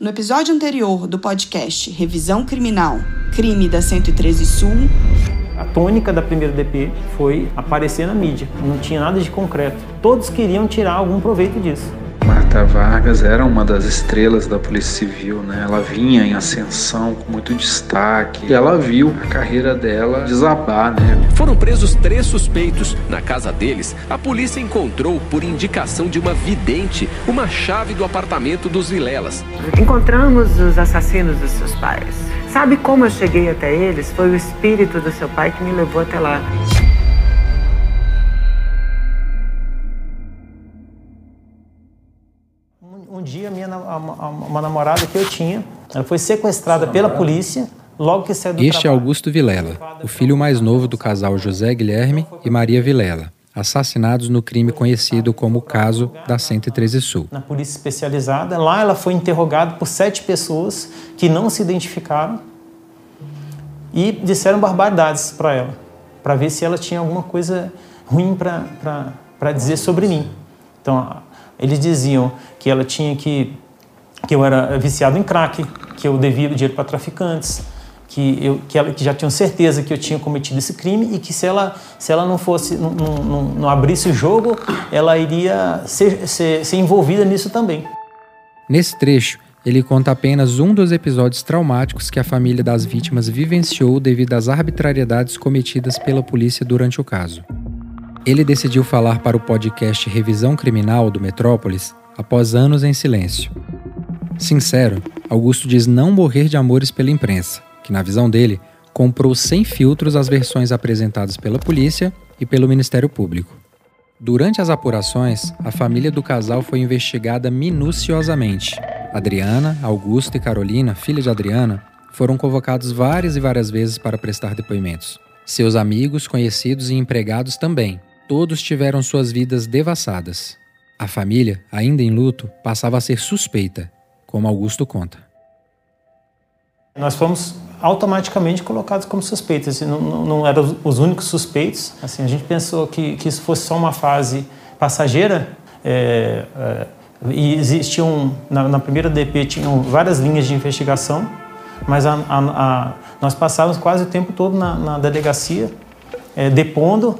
No episódio anterior do podcast Revisão Criminal, Crime da 113 Sul, a tônica da primeira DP foi aparecer na mídia, não tinha nada de concreto. Todos queriam tirar algum proveito disso. Marta Vargas era uma das estrelas da Polícia Civil, né? Ela vinha em ascensão com muito destaque e ela viu a carreira dela desabar, né? Foram presos três suspeitos. Na casa deles, a polícia encontrou, por indicação de uma vidente, uma chave do apartamento dos Vilelas. Encontramos os assassinos dos seus pais. Sabe como eu cheguei até eles? Foi o espírito do seu pai que me levou até lá. Minha, uma namorada que eu tinha, ela foi sequestrada pela polícia logo que saiu do Este trabalho. é Augusto Vilela, o filho mais novo do casal José Guilherme e Maria Vilela, assassinados no crime conhecido como o caso da 113 Sul. Na polícia especializada, lá ela foi interrogada por sete pessoas que não se identificaram e disseram barbaridades para ela, para ver se ela tinha alguma coisa ruim para dizer sobre mim. Então, eles diziam que ela tinha que que eu era viciado em crack, que eu devia dinheiro para traficantes, que eu que ela que já tinham certeza que eu tinha cometido esse crime e que se ela se ela não fosse não, não, não abrisse o jogo, ela iria ser, ser, ser envolvida nisso também. Nesse trecho, ele conta apenas um dos episódios traumáticos que a família das vítimas vivenciou devido às arbitrariedades cometidas pela polícia durante o caso. Ele decidiu falar para o podcast Revisão Criminal do Metrópolis após anos em silêncio. Sincero, Augusto diz não morrer de amores pela imprensa, que, na visão dele, comprou sem filtros as versões apresentadas pela polícia e pelo Ministério Público. Durante as apurações, a família do casal foi investigada minuciosamente. Adriana, Augusto e Carolina, filha de Adriana, foram convocados várias e várias vezes para prestar depoimentos. Seus amigos, conhecidos e empregados também. Todos tiveram suas vidas devassadas. A família, ainda em luto, passava a ser suspeita, como Augusto conta. Nós fomos automaticamente colocados como suspeitos. Assim, não, não, não, eram os únicos suspeitos. Assim, a gente pensou que, que isso fosse só uma fase passageira. É, é, e existiam, na, na, primeira DP, tinham várias linhas de investigação, mas a, a, a, nós passávamos quase o tempo todo na, na delegacia, é, depondo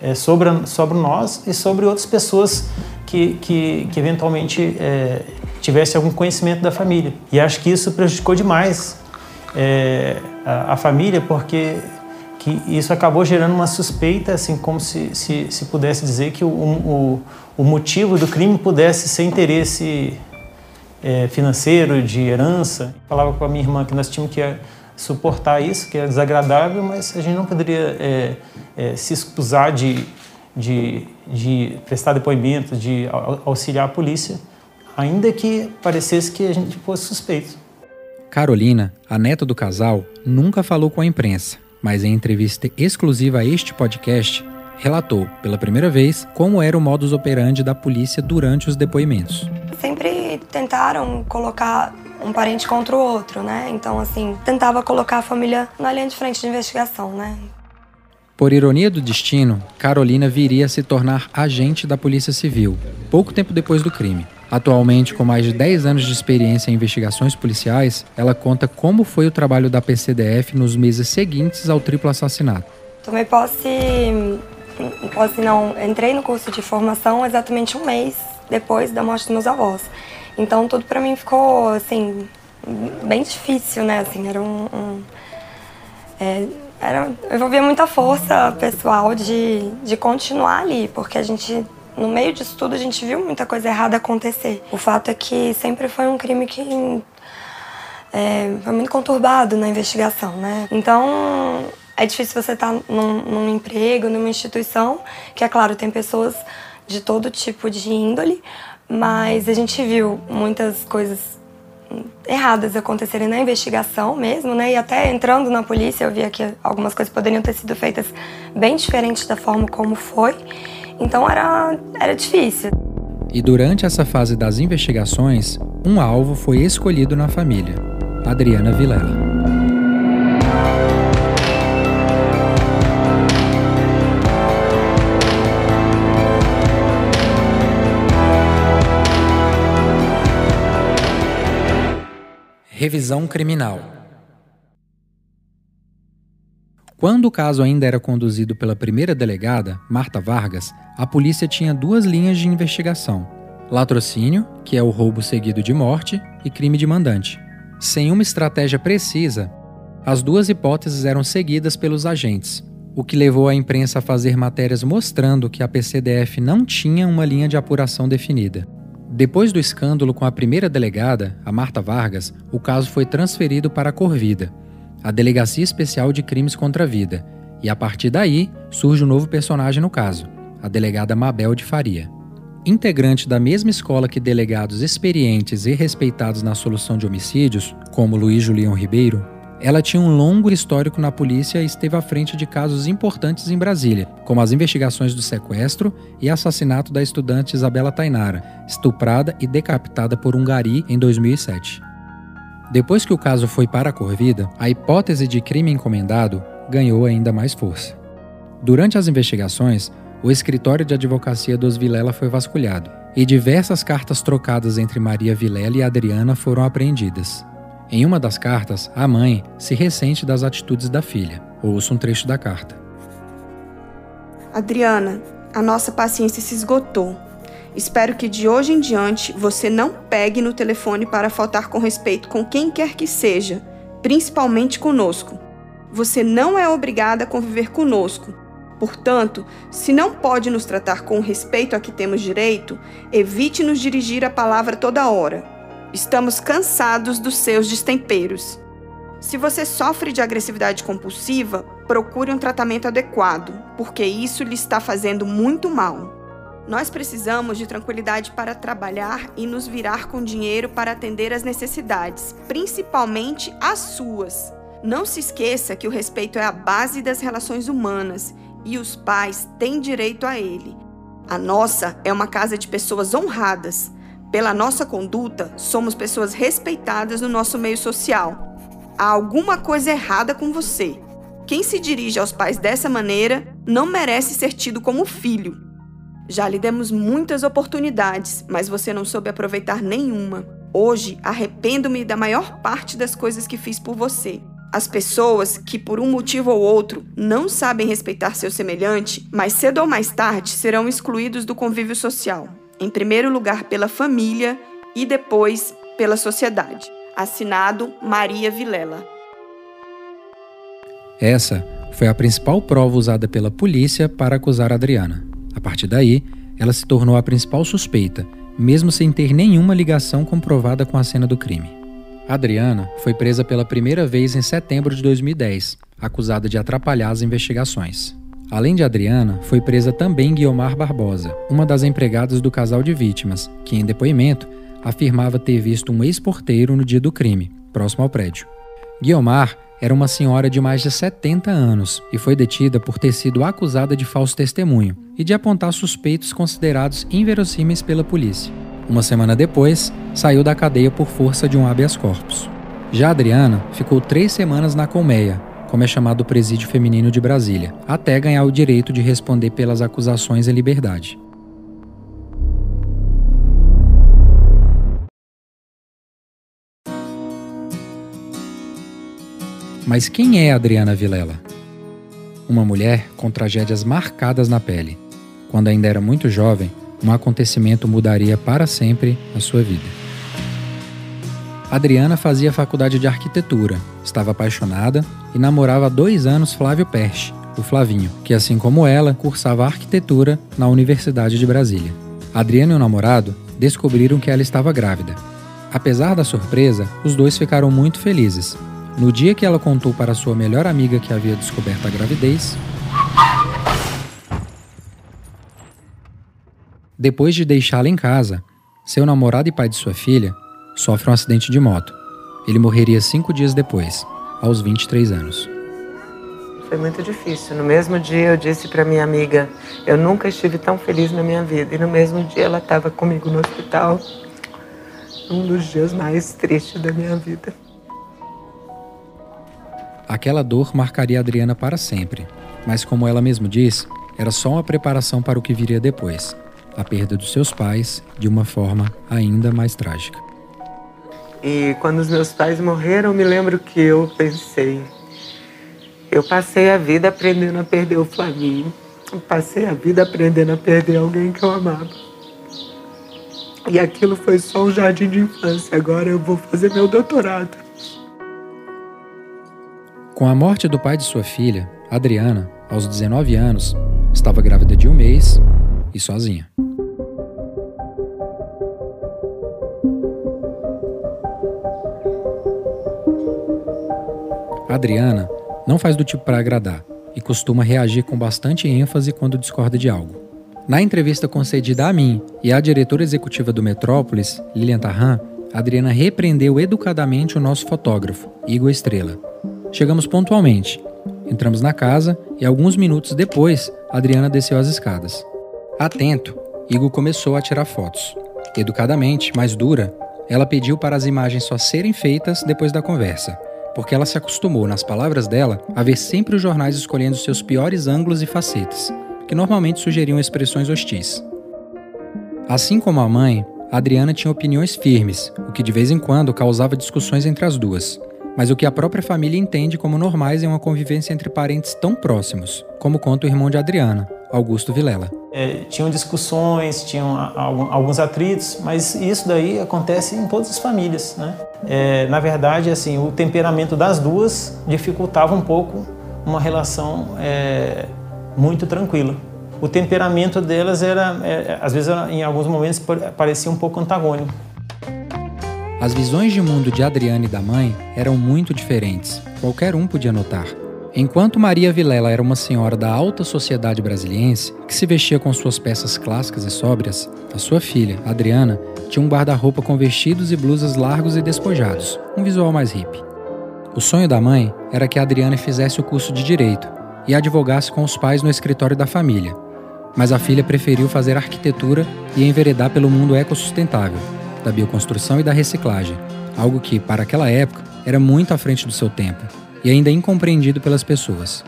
é, sobre, sobre nós e sobre outras pessoas que, que, que eventualmente é, tivesse algum conhecimento da família. E acho que isso prejudicou demais é, a, a, família, porque que isso acabou gerando uma suspeita, assim, como se, se, se pudesse dizer que o, o, o, motivo do crime pudesse ser interesse é, financeiro, de herança. Falava com a minha irmã que nós tínhamos que suportar isso, que é desagradável, mas a gente não poderia é, é, se excusar de, de, de prestar depoimento, de auxiliar a polícia, ainda que parecesse que a gente fosse suspeito. Carolina, a neta do casal, nunca falou com a imprensa, mas em entrevista exclusiva a este podcast, relatou, pela primeira vez, como era o modus operandi da polícia durante os depoimentos. Sempre tentaram colocar um parente contra o outro, né? Então, assim, tentava colocar a família na linha de frente de investigação, né? Por ironia do destino, Carolina viria a se tornar agente da Polícia Civil, pouco tempo depois do crime. Atualmente, com mais de 10 anos de experiência em investigações policiais, ela conta como foi o trabalho da PCDF nos meses seguintes ao triplo assassinato. Tomei posse, posse não, entrei no curso de formação exatamente um mês depois da morte dos meus avós. Então tudo para mim ficou assim bem difícil, né? Assim, era um, um é, era, envolvia muita força pessoal de, de continuar ali, porque a gente no meio disso tudo a gente viu muita coisa errada acontecer. O fato é que sempre foi um crime que é, foi muito conturbado na investigação, né? Então é difícil você estar num, num emprego, numa instituição, que é claro, tem pessoas de todo tipo de índole, mas a gente viu muitas coisas erradas acontecerem na investigação mesmo, né? E até entrando na polícia eu via que algumas coisas poderiam ter sido feitas bem diferentes da forma como foi. Então era, era difícil. E durante essa fase das investigações, um alvo foi escolhido na família: Adriana Vilela. Revisão criminal. Quando o caso ainda era conduzido pela primeira delegada, Marta Vargas, a polícia tinha duas linhas de investigação: latrocínio, que é o roubo seguido de morte, e crime de mandante. Sem uma estratégia precisa, as duas hipóteses eram seguidas pelos agentes, o que levou a imprensa a fazer matérias mostrando que a PCDF não tinha uma linha de apuração definida. Depois do escândalo com a primeira delegada, a Marta Vargas, o caso foi transferido para a Corvida, a Delegacia Especial de Crimes contra a Vida, e a partir daí surge um novo personagem no caso, a delegada Mabel de Faria. Integrante da mesma escola que delegados experientes e respeitados na solução de homicídios, como Luiz Julião Ribeiro, ela tinha um longo histórico na polícia e esteve à frente de casos importantes em Brasília, como as investigações do sequestro e assassinato da estudante Isabela Tainara, estuprada e decapitada por um gari em 2007. Depois que o caso foi para a Corvida, a hipótese de crime encomendado ganhou ainda mais força. Durante as investigações, o escritório de advocacia dos Vilela foi vasculhado e diversas cartas trocadas entre Maria Vilela e Adriana foram apreendidas. Em uma das cartas, a mãe se ressente das atitudes da filha. Ouça um trecho da carta. Adriana, a nossa paciência se esgotou. Espero que de hoje em diante você não pegue no telefone para faltar com respeito com quem quer que seja, principalmente conosco. Você não é obrigada a conviver conosco. Portanto, se não pode nos tratar com o respeito a que temos direito, evite nos dirigir a palavra toda hora. Estamos cansados dos seus destemperos. Se você sofre de agressividade compulsiva, procure um tratamento adequado, porque isso lhe está fazendo muito mal. Nós precisamos de tranquilidade para trabalhar e nos virar com dinheiro para atender às necessidades, principalmente as suas. Não se esqueça que o respeito é a base das relações humanas e os pais têm direito a ele. A nossa é uma casa de pessoas honradas. Pela nossa conduta, somos pessoas respeitadas no nosso meio social. Há alguma coisa errada com você. Quem se dirige aos pais dessa maneira não merece ser tido como filho. Já lhe demos muitas oportunidades, mas você não soube aproveitar nenhuma. Hoje, arrependo-me da maior parte das coisas que fiz por você. As pessoas que, por um motivo ou outro, não sabem respeitar seu semelhante, mais cedo ou mais tarde serão excluídos do convívio social. Em primeiro lugar, pela família e depois pela sociedade. Assinado Maria Vilela. Essa foi a principal prova usada pela polícia para acusar Adriana. A partir daí, ela se tornou a principal suspeita, mesmo sem ter nenhuma ligação comprovada com a cena do crime. Adriana foi presa pela primeira vez em setembro de 2010, acusada de atrapalhar as investigações. Além de Adriana, foi presa também Guiomar Barbosa, uma das empregadas do casal de vítimas, que, em depoimento, afirmava ter visto um ex-porteiro no dia do crime, próximo ao prédio. Guiomar era uma senhora de mais de 70 anos e foi detida por ter sido acusada de falso testemunho e de apontar suspeitos considerados inverossímeis pela polícia. Uma semana depois, saiu da cadeia por força de um habeas corpus. Já Adriana ficou três semanas na colmeia, como é chamado o presídio feminino de Brasília, até ganhar o direito de responder pelas acusações em liberdade. Mas quem é Adriana Vilela? Uma mulher com tragédias marcadas na pele. Quando ainda era muito jovem, um acontecimento mudaria para sempre a sua vida. Adriana fazia faculdade de arquitetura, estava apaixonada e namorava há dois anos Flávio Perche, o Flavinho, que assim como ela, cursava arquitetura na Universidade de Brasília. Adriana e o namorado descobriram que ela estava grávida. Apesar da surpresa, os dois ficaram muito felizes no dia que ela contou para sua melhor amiga que havia descoberto a gravidez, depois de deixá-la em casa, seu namorado e pai de sua filha sofre um acidente de moto. Ele morreria cinco dias depois, aos 23 anos. Foi muito difícil. No mesmo dia eu disse para minha amiga, eu nunca estive tão feliz na minha vida. E no mesmo dia ela estava comigo no hospital, um dos dias mais tristes da minha vida. Aquela dor marcaria Adriana para sempre, mas como ela mesma diz, era só uma preparação para o que viria depois a perda dos seus pais de uma forma ainda mais trágica. E quando os meus pais morreram, me lembro que eu pensei, eu passei a vida aprendendo a perder o Flavinho. Passei a vida aprendendo a perder alguém que eu amava. E aquilo foi só um jardim de infância. Agora eu vou fazer meu doutorado. Com a morte do pai de sua filha, Adriana, aos 19 anos, estava grávida de um mês e sozinha. Adriana não faz do tipo para agradar e costuma reagir com bastante ênfase quando discorda de algo. Na entrevista concedida a mim e à diretora executiva do Metrópolis, Lilian Tarran, Adriana repreendeu educadamente o nosso fotógrafo, Igor Estrela. Chegamos pontualmente. Entramos na casa e alguns minutos depois, Adriana desceu as escadas. Atento, Igor começou a tirar fotos. Educadamente, mas dura, ela pediu para as imagens só serem feitas depois da conversa porque ela se acostumou, nas palavras dela, a ver sempre os jornais escolhendo seus piores ângulos e facetas, que normalmente sugeriam expressões hostis. Assim como a mãe, Adriana tinha opiniões firmes, o que de vez em quando causava discussões entre as duas, mas o que a própria família entende como normais em uma convivência entre parentes tão próximos, como conta o irmão de Adriana, Augusto Vilela. É, tinham discussões, tinham alguns atritos, mas isso daí acontece em todas as famílias, né? É, na verdade, assim, o temperamento das duas dificultava um pouco uma relação é, muito tranquila. O temperamento delas era, é, às vezes, em alguns momentos, parecia um pouco antagônico. As visões de mundo de Adriane e da mãe eram muito diferentes. Qualquer um podia notar. Enquanto Maria Vilela era uma senhora da alta sociedade brasiliense, que se vestia com suas peças clássicas e sóbrias, a sua filha, Adriana, tinha um guarda-roupa com vestidos e blusas largos e despojados, um visual mais hippie. O sonho da mãe era que Adriana fizesse o curso de direito e advogasse com os pais no escritório da família, mas a filha preferiu fazer arquitetura e enveredar pelo mundo ecossustentável, da bioconstrução e da reciclagem, algo que, para aquela época, era muito à frente do seu tempo e ainda incompreendido pelas pessoas.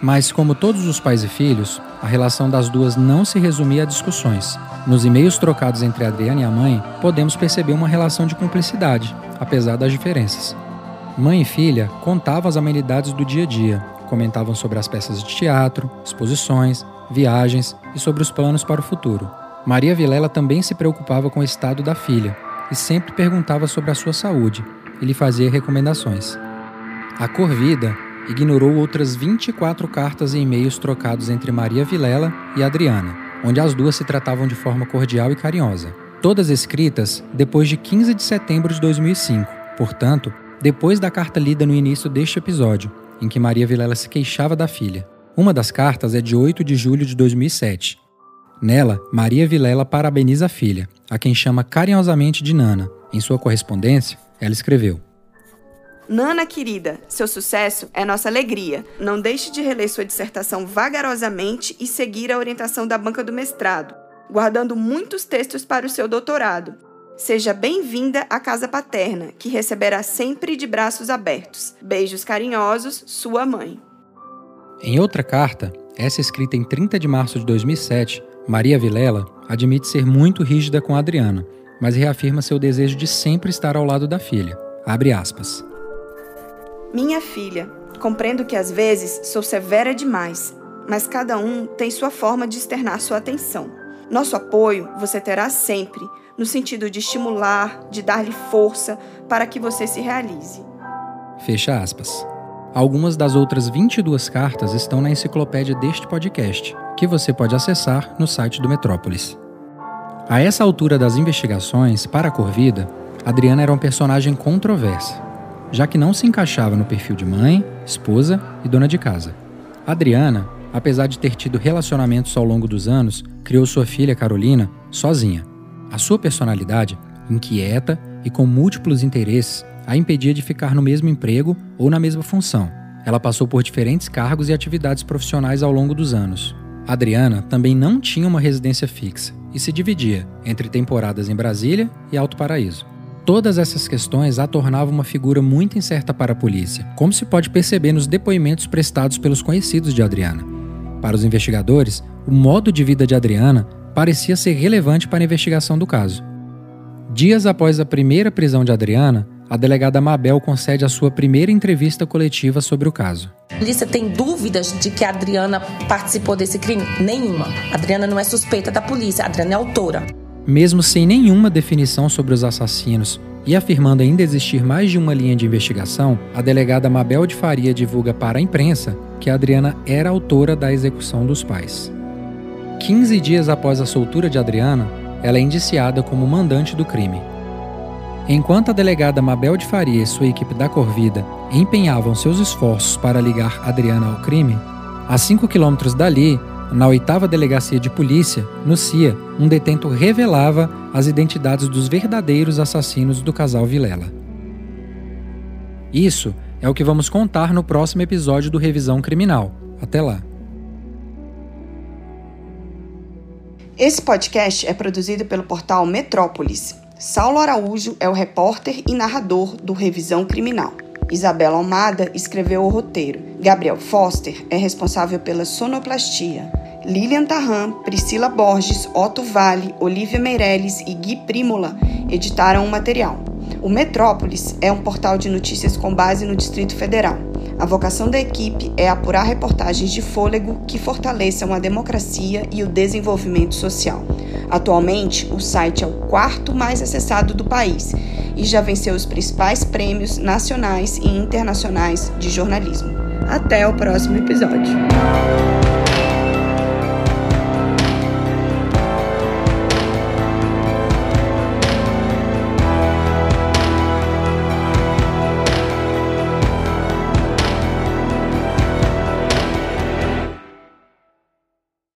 Mas, como todos os pais e filhos, a relação das duas não se resumia a discussões. Nos e-mails trocados entre Adriana e a mãe, podemos perceber uma relação de cumplicidade, apesar das diferenças. Mãe e filha contavam as amenidades do dia a dia, comentavam sobre as peças de teatro, exposições, viagens e sobre os planos para o futuro. Maria Vilela também se preocupava com o estado da filha e sempre perguntava sobre a sua saúde e lhe fazia recomendações. A Corvida ignorou outras 24 cartas e e-mails trocados entre Maria Vilela e Adriana, onde as duas se tratavam de forma cordial e carinhosa. Todas escritas depois de 15 de setembro de 2005, portanto, depois da carta lida no início deste episódio, em que Maria Vilela se queixava da filha. Uma das cartas é de 8 de julho de 2007. Nela, Maria Vilela parabeniza a filha, a quem chama carinhosamente de Nana. Em sua correspondência, ela escreveu: Nana querida, seu sucesso é nossa alegria. Não deixe de reler sua dissertação vagarosamente e seguir a orientação da banca do mestrado, guardando muitos textos para o seu doutorado. Seja bem-vinda à casa paterna, que receberá sempre de braços abertos. Beijos carinhosos, sua mãe. Em outra carta, essa escrita em 30 de março de 2007, Maria Vilela admite ser muito rígida com Adriana, mas reafirma seu desejo de sempre estar ao lado da filha. Abre aspas. Minha filha, compreendo que às vezes sou severa demais, mas cada um tem sua forma de externar sua atenção. Nosso apoio você terá sempre, no sentido de estimular, de dar-lhe força para que você se realize. Fecha aspas. Algumas das outras 22 cartas estão na enciclopédia deste podcast, que você pode acessar no site do Metrópolis. A essa altura das investigações, para a Corvida, Adriana era um personagem controversa já que não se encaixava no perfil de mãe, esposa e dona de casa. Adriana, apesar de ter tido relacionamentos ao longo dos anos, criou sua filha Carolina sozinha. A sua personalidade, inquieta e com múltiplos interesses, a impedia de ficar no mesmo emprego ou na mesma função. Ela passou por diferentes cargos e atividades profissionais ao longo dos anos. Adriana também não tinha uma residência fixa e se dividia entre temporadas em Brasília e Alto Paraíso. Todas essas questões a tornavam uma figura muito incerta para a polícia, como se pode perceber nos depoimentos prestados pelos conhecidos de Adriana. Para os investigadores, o modo de vida de Adriana parecia ser relevante para a investigação do caso. Dias após a primeira prisão de Adriana, a delegada Mabel concede a sua primeira entrevista coletiva sobre o caso. A polícia tem dúvidas de que a Adriana participou desse crime? Nenhuma. A Adriana não é suspeita da polícia, a Adriana é autora. Mesmo sem nenhuma definição sobre os assassinos e afirmando ainda existir mais de uma linha de investigação, a delegada Mabel de Faria divulga para a imprensa que a Adriana era autora da execução dos pais. 15 dias após a soltura de Adriana, ela é indiciada como mandante do crime. Enquanto a delegada Mabel de Faria e sua equipe da Corvida empenhavam seus esforços para ligar Adriana ao crime, a 5 quilômetros dali, na oitava delegacia de polícia, no CIA, um detento revelava as identidades dos verdadeiros assassinos do casal Vilela. Isso é o que vamos contar no próximo episódio do Revisão Criminal. Até lá! Esse podcast é produzido pelo portal Metrópolis. Saulo Araújo é o repórter e narrador do Revisão Criminal. Isabela Almada escreveu o roteiro. Gabriel Foster é responsável pela sonoplastia. Lilian Tarran, Priscila Borges, Otto Vale, Olivia Meirelles e Gui Primola editaram o material. O Metrópolis é um portal de notícias com base no Distrito Federal. A vocação da equipe é apurar reportagens de fôlego que fortaleçam a democracia e o desenvolvimento social. Atualmente, o site é o quarto mais acessado do país e já venceu os principais prêmios nacionais e internacionais de jornalismo. Até o próximo episódio.